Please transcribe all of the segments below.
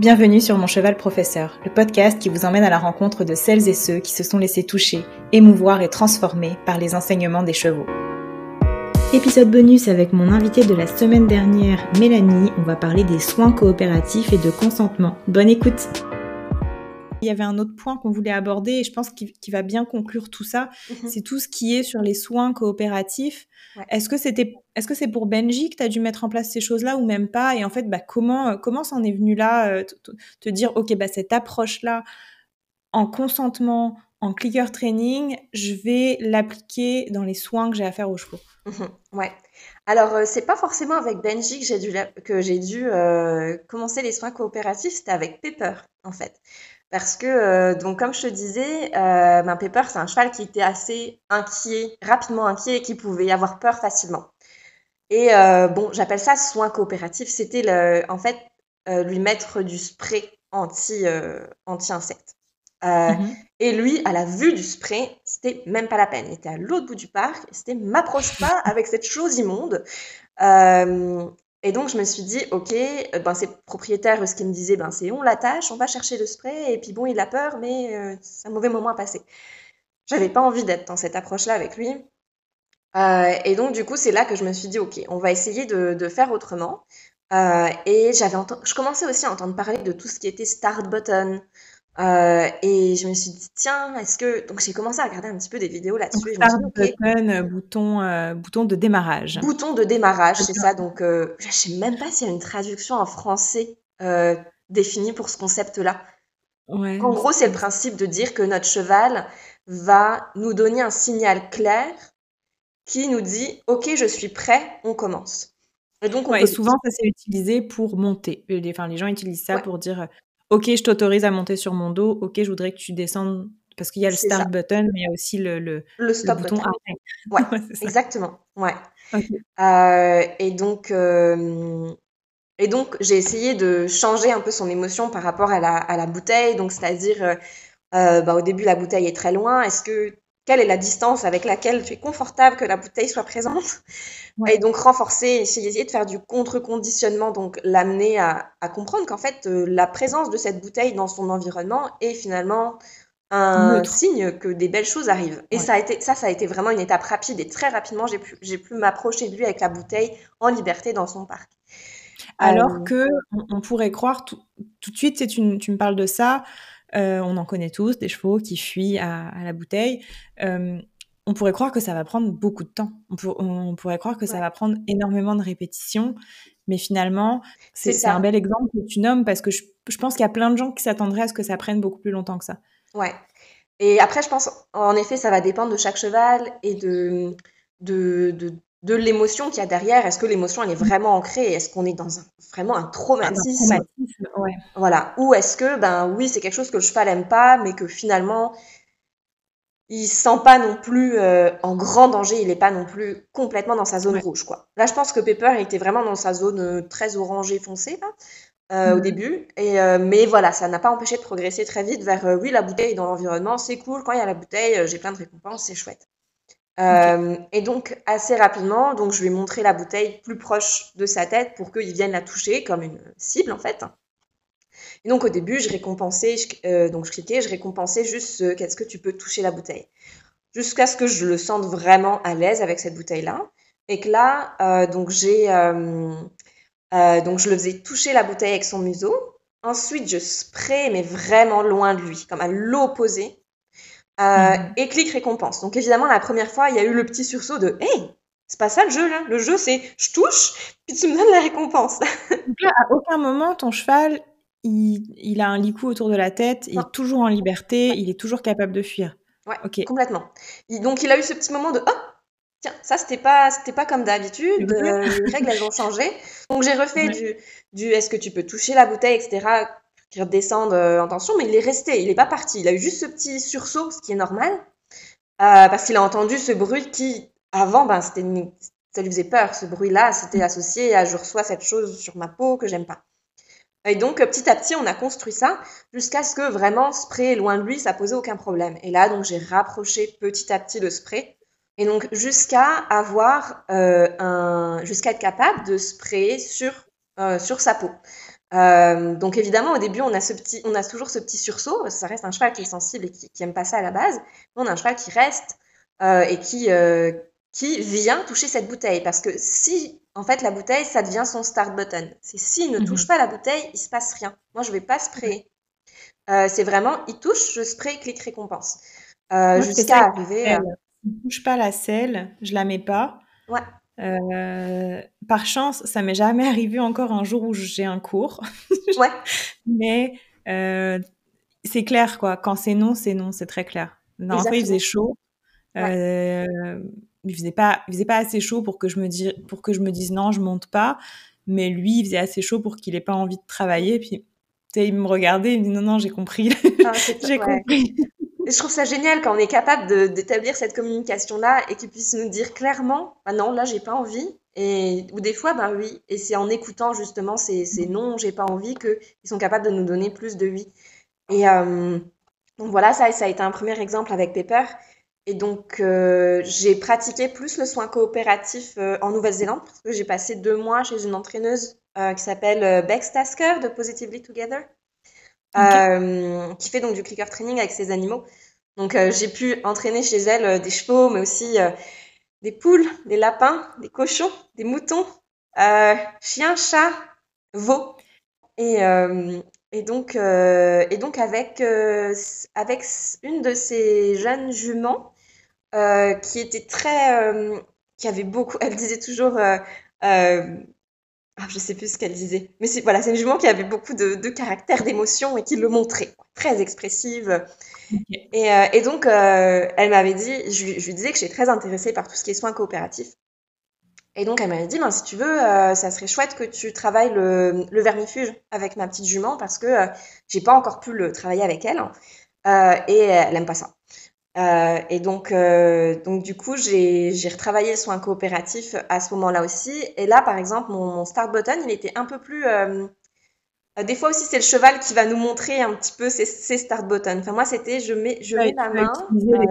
Bienvenue sur Mon Cheval Professeur, le podcast qui vous emmène à la rencontre de celles et ceux qui se sont laissés toucher, émouvoir et transformer par les enseignements des chevaux. Épisode bonus avec mon invité de la semaine dernière, Mélanie, on va parler des soins coopératifs et de consentement. Bonne écoute il y avait un autre point qu'on voulait aborder et je pense qu'il va bien conclure tout ça. Mhm. C'est tout ce qui est sur les soins coopératifs. Est-ce que c'était, est-ce que c'est pour Benji que tu as dû mettre en place ces choses-là ou même pas? Et en fait, bah, comment, euh, comment s'en est venu là euh, te dire, ok, bah, cette approche-là, en consentement, en clicker training, je vais l'appliquer dans les soins que j'ai à faire aux chevaux? Mhm. ouais. Alors, euh, c'est pas forcément avec Benji que j'ai dû, que j'ai dû commencer les soins coopératifs, c'était avec Pepper, en fait. Parce que, euh, donc, comme je te disais, euh, ben, Pepper, c'est un cheval qui était assez inquiet, rapidement inquiet et qui pouvait avoir peur facilement. Et euh, bon, j'appelle ça soin coopératif. C'était en fait euh, lui mettre du spray anti, anti-insectes. Mm-hmm. Et lui, à la vue du spray, c'était même pas la peine. Il était à l'autre bout du parc. C'était m'approche pas avec cette chose immonde. Et donc, je me suis dit, OK, euh, ben, ces propriétaires, ce qu'ils me disaient, ben, c'est on l'attache, on va chercher le spray, et puis bon, il a peur, mais euh, c'est un mauvais moment à passer. J'avais pas envie d'être dans cette approche-là avec lui. Euh, et donc, du coup, c'est là que je me suis dit, OK, on va essayer de, faire autrement. Et j'avais je commençais aussi à entendre parler de tout ce qui était start button, euh, et je me suis dit, tiens, est-ce que. Donc, j'ai commencé à regarder un petit peu des vidéos là-dessus. Start button, euh, bouton, euh, bouton de démarrage. Bouton de démarrage, c'est ça. Donc, euh, je sais même pas s'il y a une traduction en français définie pour ce concept-là. Ouais. En gros, c'est le principe de dire que notre cheval va nous donner un signal clair qui nous dit, OK, je suis prêt, on commence. Et donc, on ouais, et souvent, ça s'est utilisé pour monter. Enfin, les gens utilisent ça ouais. pour dire OK, je t'autorise à monter sur mon dos. OK, je voudrais que tu descendes parce qu'il y a le start ça. button, mais il y a aussi le, le, le stop le bouton button. Ouais, ouais exactement. Ouais. Okay. Euh, et donc, euh, et donc j'ai essayé de changer un peu son émotion par rapport à la, à la bouteille. Donc, c'est-à-dire, euh, euh bah, au début, la bouteille est très loin. Est-ce que quelle est la distance avec laquelle tu es confortable que la bouteille soit présente ouais. et donc renforcer, essayer de faire du contre-conditionnement, donc l'amener à, à, comprendre qu'en fait euh, la présence de cette bouteille dans son environnement est finalement un Neutre. signe que des belles choses arrivent. Et ouais. ça a été ça, ça a été vraiment une étape rapide et très rapidement j'ai pu j'ai pu m'approcher de lui avec la bouteille en liberté dans son parc. Alors euh... que on, on, pourrait croire tout, tout de suite, tu, tu me parles de ça. Euh, on en connaît tous, des chevaux qui fuient à, à la bouteille. Euh, on pourrait croire que ça va prendre beaucoup de temps. On, pour, on pourrait croire que ouais. ça va prendre énormément de répétitions. Mais finalement, c'est un bel exemple que tu nommes parce que je, je pense qu'il y a plein de gens qui s'attendraient à ce que ça prenne beaucoup plus longtemps que ça. Ouais. Et après, je pense, en effet, ça va dépendre de chaque cheval et de, de, de, de l'émotion qu'il y a derrière. Est-ce que l'émotion elle est vraiment ancrée? Est-ce qu'on est dans un, vraiment un traumatisme, un traumatisme? ouais. Voilà. Ou est-ce que ben oui c'est quelque chose que le cheval aime pas, mais que finalement il se sent pas non plus euh, en grand danger. Il est pas non plus complètement dans sa zone ouais. rouge quoi. Là je pense que Pepper était vraiment dans sa zone euh, très orangée foncée là. Euh, mmh. au début. Et, euh, mais voilà, ça n'a pas empêché de progresser très vite vers euh, oui, la bouteille dans l'environnement, c'est cool. Quand il y a la bouteille, j'ai plein de récompenses, c'est chouette. Euh, et donc assez rapidement, donc je lui ai montré la bouteille plus proche de sa tête pour qu'il vienne la toucher comme une cible en fait. Et donc au début, je récompensais, euh, donc je cliquais, je récompensais juste euh, qu'est-ce que tu peux toucher la bouteille, jusqu'à ce que je le sente vraiment à l'aise avec cette bouteille là, et que là, euh, donc j'ai, donc je le faisais toucher la bouteille avec son museau. Ensuite, je spray mais vraiment loin de lui, comme à l'opposé euh, mmh. et clic récompense. Donc évidemment, la première fois, il y a eu le petit sursaut de Hey, c'est pas ça le jeu là. Le jeu, c'est je touche, puis tu me donnes la récompense. Donc là, à aucun moment, ton cheval, il, il a un licou autour de la tête, il est toujours en liberté, il est toujours capable de fuir. Ouais, okay. complètement. Il, donc il a eu ce petit moment de Oh, tiens, ça c'était pas, c'était pas comme d'habitude, euh, les règles elles ont changé. Donc j'ai refait ouais. du, du est-ce que tu peux toucher la bouteille, etc qui redescendent euh, en tension, mais il est resté, il n'est pas parti. Il a eu juste ce petit sursaut, ce qui est normal, euh, parce qu'il a entendu ce bruit qui, avant, ben, ça lui faisait peur. Ce bruit-là, c'était associé à je reçois cette chose sur ma peau que j'aime pas. Et donc, petit à petit, on a construit ça jusqu'à ce que vraiment, spray loin de lui, ça posait aucun problème. Et là, donc, j'ai rapproché petit à petit le spray. Et donc, jusqu'à avoir euh, un, jusqu'à être capable de sprayer sur, euh, sur sa peau. Donc évidemment, au début, on a, ce petit, on a toujours ce petit sursaut. Ça reste un cheval qui est sensible et qui, qui aime pas ça à la base. on a un cheval qui reste et qui, qui vient toucher cette bouteille. Parce que si, en fait, la bouteille, ça devient son start button. C'est s'il ne mhm. touche pas la bouteille, il se passe rien. Moi, je vais pas sprayer. Euh, c'est vraiment, il touche, je spray, clic, récompense. Euh, jusqu'à arriver. Euh... ne touche pas la selle, je la mets pas. Ouais. Euh, par chance, ça m'est jamais arrivé encore un jour où j'ai un cours. ouais. Mais c'est clair, quoi. Quand c'est non, c'est non, c'est très clair. Non, après, il faisait chaud. Ouais il faisait pas, il faisait pas assez chaud pour que je me dise, pour que je me dise non, je monte pas. Mais lui, il faisait assez chaud pour qu'il ait pas envie de travailler. Puis, il me regardait, il me dit non, non, j'ai compris. Ah, j'ai compris. Je trouve ça génial quand on est capable d'établir cette communication-là et qu'il puisse nous dire clairement, bah non, là, j'ai pas envie. Et, ou des fois, bah oui. Et c'est en écoutant justement ces, ces non, j'ai pas envie, qu'ils sont capables de nous donner plus de oui. Et euh, donc voilà, ça, ça a été un premier exemple avec Pepper. Et donc, euh, j'ai pratiqué plus le soin coopératif euh, en Nouvelle-Zélande parce que j'ai passé deux mois chez une entraîneuse qui s'appelle Bex Tasker de Positively Together, qui fait donc du clicker training avec ses animaux. Donc, j'ai pu entraîner chez elle des chevaux, mais aussi des poules, des lapins, des cochons, des moutons, chiens, chats, veaux. Et, donc, euh, avec, euh, avec une de ces jeunes juments euh, qui était très, qui avait beaucoup, elle disait toujours, ah, je sais plus ce qu'elle disait, mais c'est voilà, c'est une jument qui avait beaucoup de, de caractère, d'émotion et qui le montrait, très expressive. Et, et, donc, elle m'avait dit, je, je, lui disais que j'étais très intéressée par tout ce qui est soins coopératifs. Et donc, elle m'avait dit, ben, si tu veux, euh, ça serait chouette que tu travailles le, le vermifuge avec ma petite jument parce que euh, j'ai pas encore pu le travailler avec elle. Euh, et elle aime pas ça. Euh, et donc, donc, du coup, j'ai retravaillé le soin coopératif à ce moment-là aussi. Et là, par exemple, mon, mon, start button, il était un peu plus. des fois aussi, c'est le cheval qui va nous montrer un petit peu ses, ses start buttons. Enfin, moi, c'était je mets, je mets la main.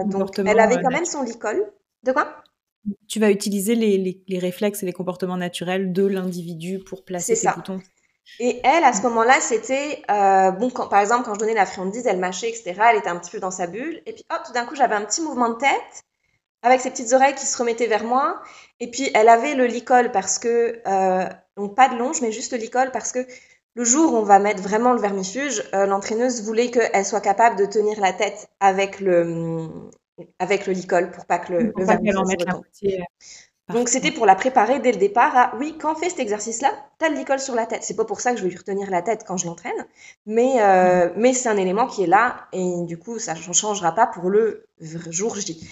donc, elle avait quand même son licol. De quoi? Tu vas utiliser les, les, réflexes et les comportements naturels de l'individu pour placer ses boutons. Et elle, à ce moment-là, c'était euh, bon. Quand, par exemple, quand je donnais la friandise, elle mâchait, etc. Elle était un petit peu dans sa bulle. Et puis, hop, tout d'un coup, j'avais un petit mouvement de tête avec ses petites oreilles qui se remettaient vers moi. Et puis, elle avait le licol parce que euh, donc pas de longe, mais juste le licol parce que le jour où on va mettre vraiment le vermifuge, euh, l'entraîneuse voulait qu'elle soit capable de tenir la tête avec le, avec le licol pour pas que le, le Donc c'était pour la préparer dès le départ à oui, quand on fait cet exercice-là, tu as le licol sur la tête. C'est pas pour ça que je vais lui retenir la tête quand je l'entraîne, mais, euh, mm. mais c'est un élément qui est là et du coup ça ne changera pas pour le jour J.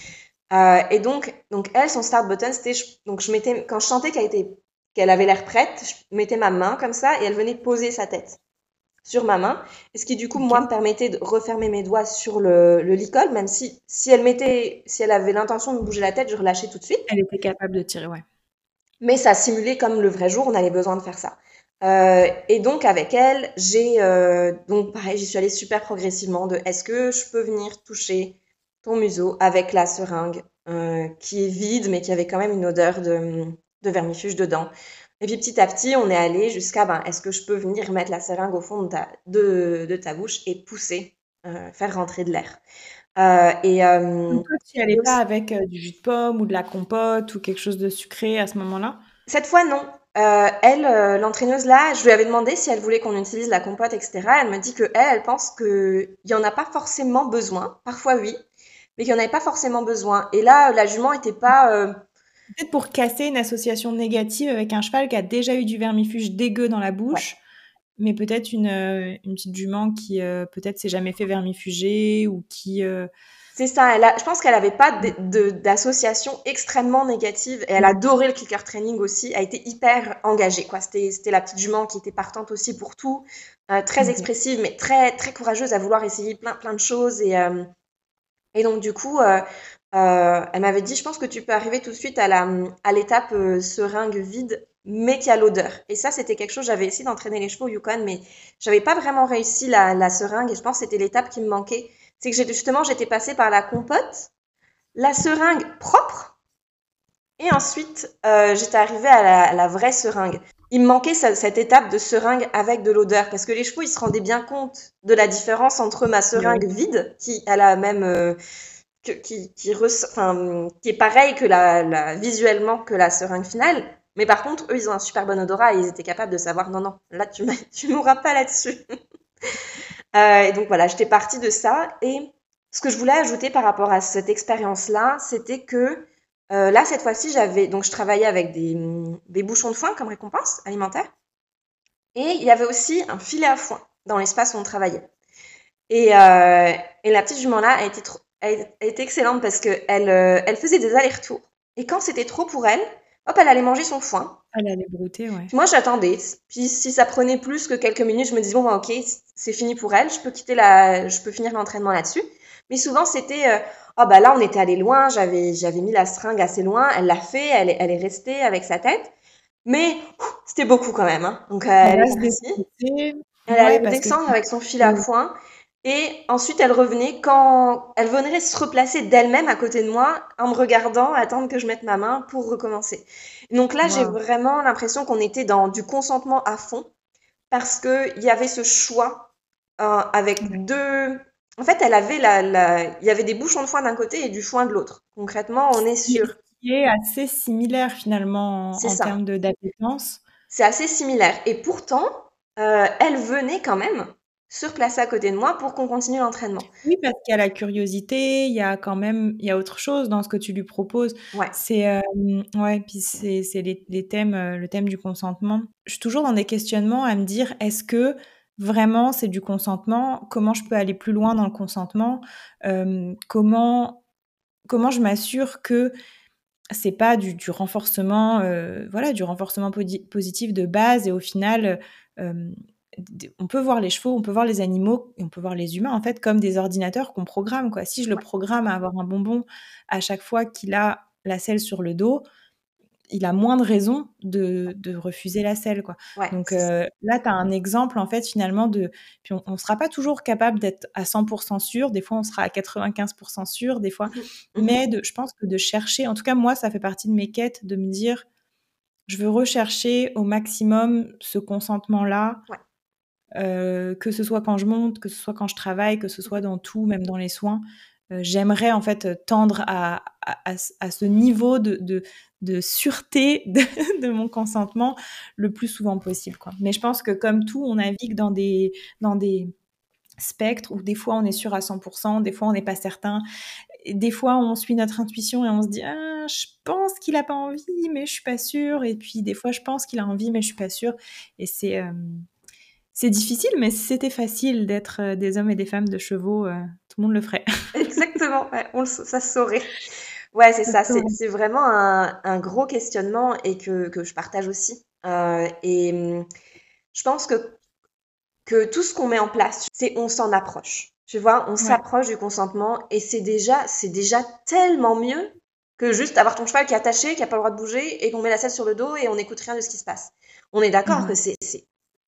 Euh, et donc, donc elle, son start button, c'était donc je mettais quand je sentais qu'elle était qu'elle avait l'air prête, je mettais ma main comme ça et elle venait poser sa tête sur ma main, et ce qui du coup moi me permettait de refermer mes doigts sur le, le licol, même si si elle mettait, si elle avait l'intention de bouger la tête, je relâchais tout de suite. Elle était capable de tirer, ouais. Mais ça simulait comme le vrai jour, on avait besoin de faire ça. Euh, et donc avec elle, j'ai euh, donc pareil, j'y suis allée super progressivement de est-ce que je peux venir toucher ton museau avec la seringue euh, qui est vide mais qui avait quand même une odeur de, de vermifuge dedans? Et puis petit à petit, on est allé jusqu'à ben, est-ce que je peux venir mettre la seringue au fond de ta, de, de ta bouche et pousser, euh, faire rentrer de l'air. Euh, et euh, toi, tu n'y pas avec euh, du jus de pomme ou de la compote ou quelque chose de sucré à ce moment-là? Cette fois, non. Euh, elle, l'entraîneuse là, je lui avais demandé si elle voulait qu'on utilise la compote, etc. Elle me dit que elle, elle pense qu'il n'y en a pas forcément besoin. Parfois, oui, mais qu'il n'y en avait pas forcément besoin. Et là, la jument n'était pas Peut-être pour casser une association négative avec un cheval qui a déjà eu du vermifuge dégueu dans la bouche, mais peut-être une, euh, une, petite jument qui euh, peut-être s'est jamais fait vermifuger ou qui. Euh, C'est ça. Elle a, je pense qu'elle n'avait pas d'association extrêmement négative et elle adorait le clicker training aussi. Elle a été hyper engagée. Quoi. C'était, c'était la petite jument qui était partante aussi pour tout, très expressive mais très très courageuse à vouloir essayer plein plein de choses et et donc du coup, euh, elle m'avait dit, je pense que tu peux arriver tout de suite à la à l'étape euh, seringue vide, mais qui a l'odeur. Et ça, c'était quelque chose. J'avais essayé d'entraîner les chevaux au Yukon, mais j'avais pas vraiment réussi la, la seringue. Et je pense que c'était l'étape qui me manquait. C'est que justement, j'étais passée par la compote, la seringue propre, et ensuite euh, j'étais arrivée à la, la, vraie seringue. il me manquait cette étape de seringue avec de l'odeur parce que les chevaux ils se rendaient bien compte de la différence entre ma seringue vide qui a la même qui est pareil que la, visuellement que la seringue finale. Mais par contre eux ils ont un super bon odorat et ils étaient capables de savoir non non là tu mourras pas là-dessus. Euh, et donc voilà j'étais partie de ça. Et ce que je voulais ajouter par rapport à cette expérience là c'était que euh, là, cette fois-ci, j'avais donc je travaillais avec des, bouchons de foin comme récompense alimentaire, et il y avait aussi un filet à foin dans l'espace où on travaillait. Et, euh, et la petite jument là a été, trop, a été excellente parce que elle, euh, elle faisait des allers-retours. Et quand c'était trop pour elle, hop, elle allait manger son foin. Elle allait brouter, ouais. Moi, j'attendais. Puis si ça prenait plus que quelques minutes, je me disais bon, bah, ok, c'est fini pour elle. Je peux quitter la, je peux finir l'entraînement là-dessus. Mais souvent, c'était euh, oh bah là on était allé loin, j'avais j'avais mis la seringue assez loin, elle l'a fait, elle est, elle est restée avec sa tête, mais c'était beaucoup quand même. Hein. Donc euh, elle, est elle allait descendre avec son fil à foin. Et ensuite, elle revenait quand elle venait se replacer d'elle-même à côté de moi en me regardant, attendre que je mette ma main pour recommencer. Donc là, j'ai vraiment l'impression qu'on était dans du consentement à fond parce que il y avait ce choix euh, avec deux en fait, elle avait la, il y avait des bouchons de foin d'un côté et du foin de l'autre. Concrètement, on est sur. Qui est assez similaire finalement en, termes d'appétence. C'est assez similaire. Et pourtant, euh, elle venait quand même se replacer à côté de moi pour qu'on continue l'entraînement. Oui, parce qu'il y a la curiosité, il y a quand même, il y a autre chose dans ce que tu lui proposes. Ouais. C'est, euh, ouais, puis c'est, les, les, thèmes, euh, le thème du consentement. Je suis toujours dans des questionnements à me dire, est-ce que vraiment c'est du consentement, comment je peux aller plus loin dans le consentement, euh, comment, comment je m'assure que c'est pas du, du renforcement, euh, voilà, du renforcement positif de base et au final, on peut voir les chevaux, on peut voir les animaux on peut voir les humains en fait comme des ordinateurs qu'on programme quoi. Si je le programme à avoir un bonbon à chaque fois qu'il a la selle sur le dos, il a moins de raisons de, refuser la selle. Quoi. Donc euh, là, tu as un exemple, en fait, finalement, de. Puis on ne sera pas toujours capable d'être à 100% sûr. Des fois, on sera à 95% sûr, des fois. Mmh Mais de, je pense que de chercher, en tout cas, moi, ça fait partie de mes quêtes, de me dire, je veux rechercher au maximum ce consentement-là. Euh, que ce soit quand je monte, que ce soit quand je travaille, que ce soit dans tout, même dans les soins. Euh, j'aimerais en fait tendre à, à, ce niveau de, de, de sûreté de, mon consentement le plus souvent possible. Mais je pense que comme tout, on navigue dans des, dans des spectres où des fois on est sûr à 100%, des fois on n'est pas certain. des fois, on suit notre intuition et on se dit ah, je pense qu'il a pas envie, mais je suis pas sûre. Et puis des fois, je pense qu'il a envie, mais je suis pas sûre. Et c'est euh, c'est difficile, mais si c'était facile d'être euh, des hommes et des femmes de chevaux, euh, tout le monde le ferait. Exactement, on, ça se saurait. Ouais, c'est ça, c'est vraiment un, un, gros questionnement et que, que je partage aussi. Euh, et hum, je pense que, que tout ce qu'on met en place, c'est on s'en approche. Tu vois, on s'approche du consentement et c'est déjà, c'est déjà tellement mieux que juste avoir ton cheval qui est attaché, qui n'a pas le droit de bouger et qu'on met la selle sur le dos et on n'écoute rien de ce qui se passe. On est d'accord mmh. que c'est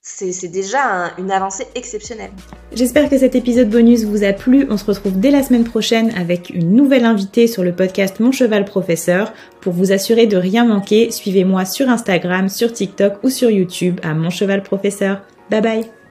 c'est déjà une avancée exceptionnelle. J'espère que cet épisode bonus vous a plu. On se retrouve dès la semaine prochaine avec une nouvelle invitée sur le podcast Mon Cheval Professeur. Pour vous assurer de rien manquer, suivez-moi sur Instagram, sur TikTok ou sur YouTube à Mon Cheval Professeur. Bye bye